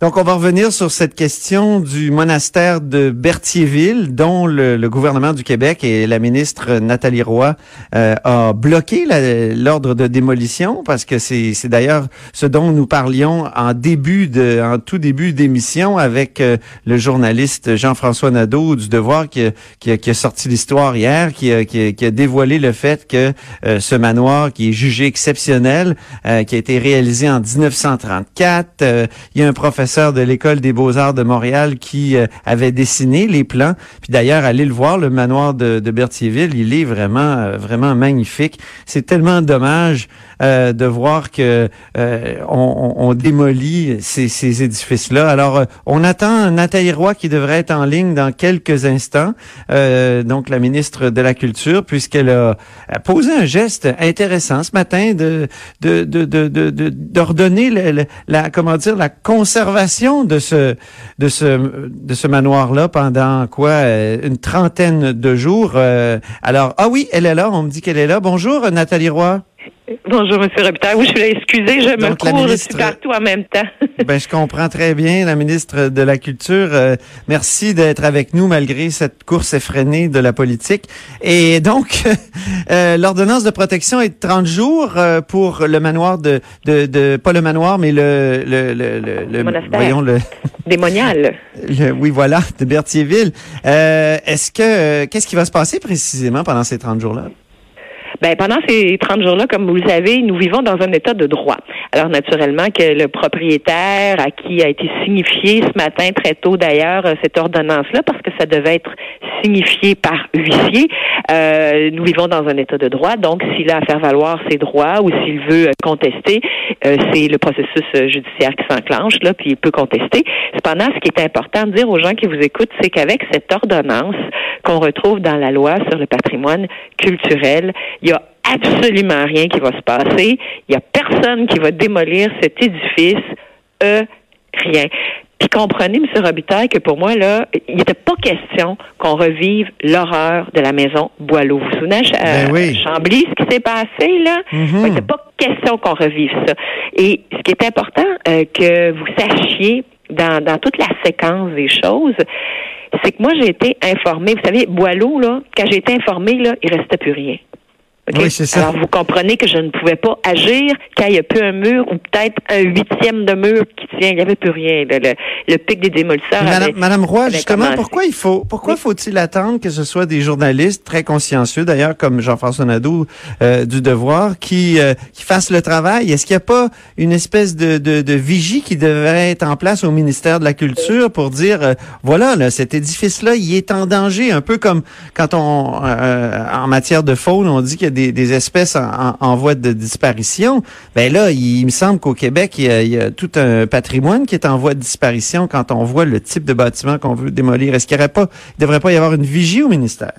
Donc, on va revenir sur cette question du monastère de Berthierville, dont le, le gouvernement du Québec et la ministre Nathalie Roy euh, a bloqué l'ordre de démolition, parce que c'est d'ailleurs ce dont nous parlions en début de, en tout début d'émission avec euh, le journaliste Jean-François Nadeau du Devoir qui, qui, qui a sorti l'histoire hier, qui a, qui, qui a dévoilé le fait que euh, ce manoir qui est jugé exceptionnel, euh, qui a été réalisé en 1934, euh, il y a un professeur de l'école des beaux-arts de Montréal qui euh, avait dessiné les plans. Puis d'ailleurs, allez le voir, le manoir de, de Berthierville, il est vraiment, euh, vraiment magnifique. C'est tellement dommage euh, de voir que euh, on, on- démolit ces, ces édifices-là. Alors, on attend Nathalie Roy qui devrait être en ligne dans quelques instants, donc la ministre de la Culture, puisqu'elle a, posé un geste intéressant ce matin de de de de de- de- d'ordonner le- la comment dire la conservation de ce de ce de ce manoir-là pendant quoi euh, une trentaine de jours. Euh, alors ah oui, elle est là. On me dit qu'elle est là. Bonjour Nathalie Roy. Bonjour, Monsieur Robitaille. Oui, je suis là. Excusez, je me Donc, cours, je ministre- suis partout en même temps. Ben, je comprends très bien, la ministre de la Culture. Euh, merci d'être avec nous malgré cette course effrénée de la politique. Et donc, euh, l'ordonnance de protection est de 30 jours euh, pour le manoir de, de, de pas le manoir, mais le le le, le, le- monastère. voyons le, Démonial. le- oui voilà de Berthierville. Euh, Est-ce que euh, qu'est-ce qui va se passer précisément pendant ces 30 jours là Ben, pendant ces 30 jours-là, comme vous le savez, nous vivons dans un état de droit. Alors, naturellement, que le propriétaire à qui a été signifié ce matin, très tôt d'ailleurs, euh, cette ordonnance-là, parce que ça devait être signifié par huissier, euh, nous vivons dans un état de droit. Donc, s'il a à faire valoir ses droits ou s'il veut contester, euh, c'est le processus euh, judiciaire qui s'enclenche, là, puis il peut contester. Cependant, ce qui est important de dire aux gens qui vous écoutent, c'est qu'avec cette ordonnance qu'on retrouve dans la loi sur le patrimoine culturel, il y a absolument rien qui va se passer. Il y a personne qui va démolir cet édifice. Euh, rien. Puis comprenez, M. Robitaille, que pour moi, là, il n'était pas question qu'on revive l'horreur de la maison Boileau. Vous vous souvenez, à Ben oui. Chambly, ce qui s'est passé, là? Mhm. Il n'était pas question qu'on revive ça. Et ce qui est important euh, que vous sachiez dans, dans toute la séquence des choses, c'est que moi, j'ai été informée. Vous savez, Boileau, là, quand j'ai été informée, là, il restait plus rien. OK? Oui, c'est ça. Alors, vous comprenez que je ne pouvais pas agir quand il n'y a plus un mur ou peut-être un huitième de mur qui tient. Il n'y avait plus rien. Le, le pic des démolisseurs Madame, avait, Madame Roy, avait justement, commencé. pourquoi il faut, pourquoi Oui. faut-il attendre que ce soit des journalistes très consciencieux, d'ailleurs, comme Jean-François Nadeau euh, du Devoir, qui, euh, qui fassent le travail? Est-ce qu'il n'y a pas une espèce de, de, de vigie qui devrait être en place au ministère de la Culture pour dire, euh, voilà, là, cet édifice-là, il est en danger, un peu comme quand on, euh, en matière de faune, on dit qu'il y a des, des espèces en, voie de disparition. Ben là, il, me semble qu'au Québec, il y, a, il y a tout un patrimoine qui est en voie de disparition quand on voit le type de bâtiment qu'on veut démolir. Est-ce qu'il il devrait pas y avoir une vigie au ministère?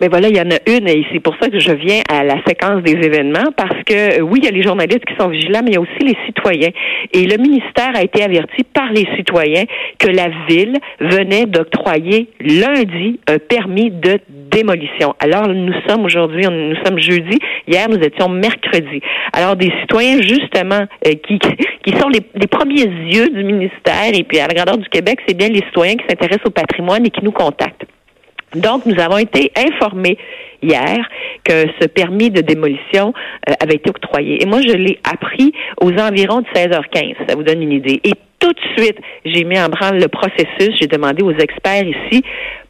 Mais voilà, il y en a une et c'est pour ça que je viens à la séquence des événements parce que euh, oui, il y a les journalistes qui sont vigilants, mais il y a aussi les citoyens. Et le ministère a été averti par les citoyens que la ville venait d'octroyer lundi un permis de démolition. Alors nous sommes aujourd'hui, nous sommes jeudi. Hier, nous étions mercredi. Alors des citoyens justement euh, qui qui sont les premiers yeux du ministère et puis à la grandeur du Québec, c'est bien les citoyens qui s'intéressent au patrimoine et qui nous contactent. Donc, nous avons été informés hier que ce permis de démolition euh, avait été octroyé. Et moi, je l'ai appris aux environs de 16h15. Ça vous donne une idée. Et tout de suite, j'ai mis en branle le processus. J'ai demandé aux experts ici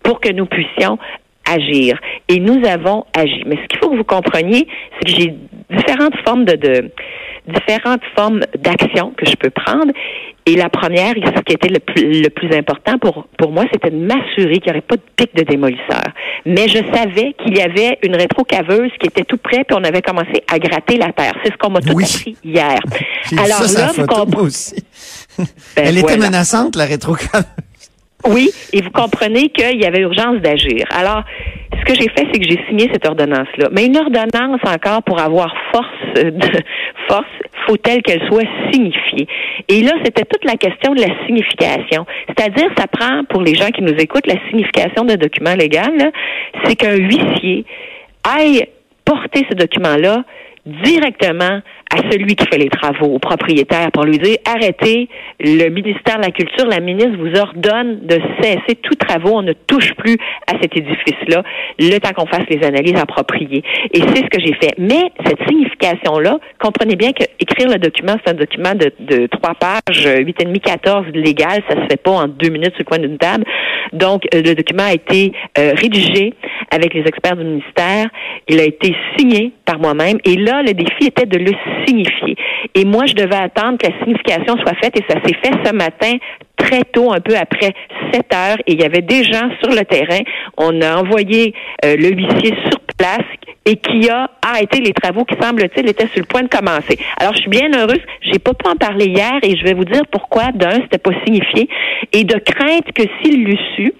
pour que nous puissions agir. Et nous avons agi. Mais ce qu'il faut que vous compreniez, c'est que j'ai différentes formes de, de différentes formes d'action que je peux prendre. Et la première, ce qui était le plus, le plus important pour, pour moi, c'était de m'assurer qu'il n'y aurait pas de pic de démolisseur. Mais je savais qu'il y avait une rétrocaveuse qui était tout près, puis on avait commencé à gratter la terre. C'est ce qu'on m'a tout Oui. appris hier. Alors ça là, vous comprenez-. Ben, Elle était menaçante, la rétroclameuse. Oui, et vous comprenez qu'il y avait urgence d'agir. Alors, ce que j'ai fait, c'est que j'ai signé cette ordonnance-là. Mais une ordonnance encore pour avoir force, euh, de, force, faut-elle qu'elle soit signifiée. Et là, c'était toute la question de la signification. C'est-à-dire, ça prend pour les gens qui nous écoutent la signification d'un document légal. C'est qu'un huissier aille porter ce document-là directement à celui qui fait les travaux, au propriétaire, pour lui dire arrêtez, le ministère de la Culture, la ministre vous ordonne de cesser tous travaux, on ne touche plus à cet édifice-là, le temps qu'on fasse les analyses appropriées. Et c'est ce que j'ai fait. Mais cette signification-là, comprenez bien que écrire le document, c'est un document de, de trois pages, huit et demi, quatorze légal, ça se fait pas en deux minutes sur le coin d'une table. Donc, euh, le document a été euh, rédigé avec les experts du ministère. Il a été signé par moi-même. Et là, le défi était de le signifier. Et moi, je devais attendre que la signification soit faite et ça s'est fait ce matin très tôt, un peu après 7 heures, et il y avait des gens sur le terrain. On a envoyé euh, le huissier sur place et qui a arrêté les travaux qui, semble-t-il, étaient sur le point de commencer. Alors, je suis bien heureuse. J'ai pas pu en parler hier et je vais vous dire pourquoi. D'un, c'était pas signifié et de crainte que s'il l'eût su,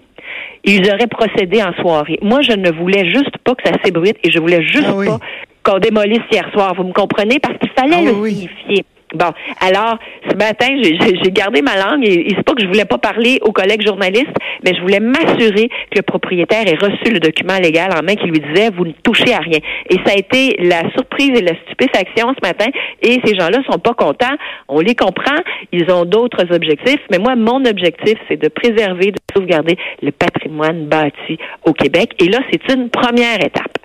ils auraient procédé en soirée. Moi, je ne voulais juste pas que ça s'ébruite et je voulais juste Ah oui. pas qu'on démolisse hier soir. Vous me comprenez? Parce qu'il fallait Ah le oui, oui. Bon, alors, ce matin, j'ai gardé ma langue et, et c'est pas que je voulais pas parler aux collègues journalistes, mais je voulais m'assurer que le propriétaire ait reçu le document légal en main qui lui disait vous ne touchez à rien. Et ça a été la surprise et la stupéfaction ce matin. Et ces gens-là sont pas contents. On les comprend. Ils ont d'autres objectifs. Mais moi, mon objectif, c'est de préserver, de sauvegarder le patrimoine bâti au Québec. Et là, c'est une première étape.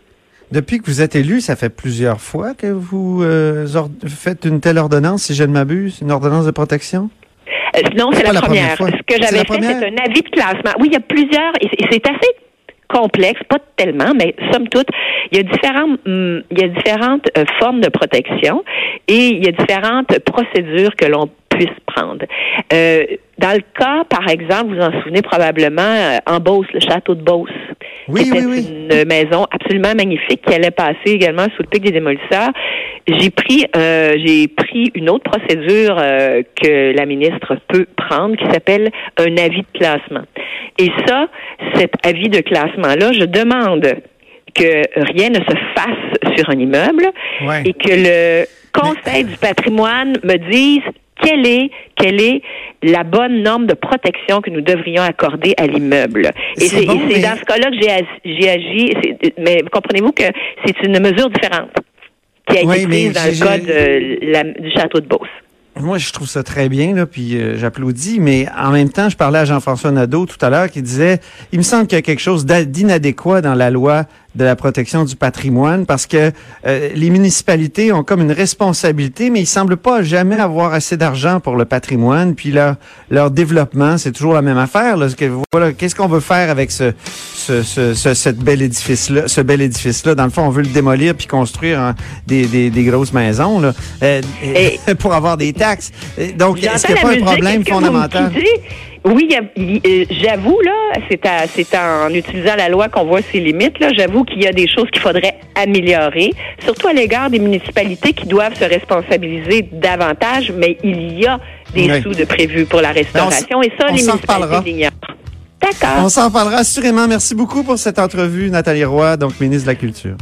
Depuis que vous êtes élu, ça fait plusieurs fois que vous euh, faites une telle ordonnance, si je ne m'abuse, une ordonnance de protection? Euh, non, c'est la, la première. Ce que j'avais fait, c'est un avis de classement. Oui, il y a plusieurs, et c'est- et c'est assez complexe, pas tellement, mais somme toute, il y a différentes, hum, il y a différentes euh, formes de protection et il y a différentes procédures que l'on puisse prendre. Euh, dans le cas, par exemple, vous en souvenez probablement, euh, en Beauce, le château de Beauce. Oui, qui était oui, oui. une maison absolument magnifique qui allait passer également sous le pic des démolisseurs. J'ai pris euh, j'ai pris une autre procédure euh, que la ministre peut prendre qui s'appelle un avis de classement. Et ça, cet avis de classement-là, je demande que rien ne se fasse sur un immeuble Ouais. et que le Conseil du patrimoine me dise quelle est, quelle est la bonne norme de protection que nous devrions accorder à l'immeuble. Et C'est bon, mais- dans ce cas-là que j'ai agi- Mais comprenez-vous que c'est une mesure différente qui a été Oui, prise dans le cas de la- du château de Beauce. Moi, je trouve ça très bien, là, puis euh, j'applaudis, mais en même temps, je parlais à Jean-François Nadeau tout à l'heure qui disait, il me semble qu'il y a quelque chose d'inadéquat dans la loi de la protection du patrimoine parce que euh, les municipalités ont comme une responsabilité, mais ils semblent pas jamais avoir assez d'argent pour le patrimoine, puis leur, leur développement, c'est toujours la même affaire. Là, voilà, qu'est-ce qu'on veut faire avec ce, ce, ce, ce, cette bel édifice-là, ce bel édifice-là? Dans le fond, on veut le démolir puis construire hein, des, des, des grosses maisons là, euh, pour avoir des taxes. Donc, est-ce qu'il n'y a pas un problème fondamental? Oui, euh, j'avoue, là, c'est en utilisant la loi qu'on voit ses limites, là. J'avoue qu'il y a des choses qu'il faudrait améliorer, surtout à l'égard des municipalités qui doivent se responsabiliser davantage, mais il y a des Oui. sous de prévus pour la restauration, et ça, on les municipalités l'ignorent. D'accord. On s'en parlera assurément. Merci beaucoup pour cette entrevue, Nathalie Roy, donc ministre de la Culture.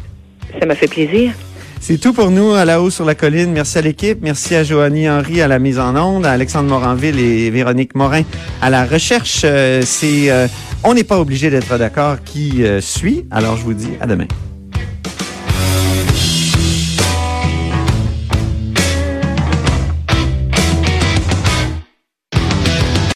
Ça m'a fait plaisir. C'est tout pour nous à la haut sur la colline. Merci à l'équipe. Merci à Joanie Henry à la mise en onde, à Alexandre Moranville et Véronique Morin à la recherche. Euh, c'est, euh, on n'est pas obligé d'être d'accord qui euh, suit. Alors je vous dis à demain.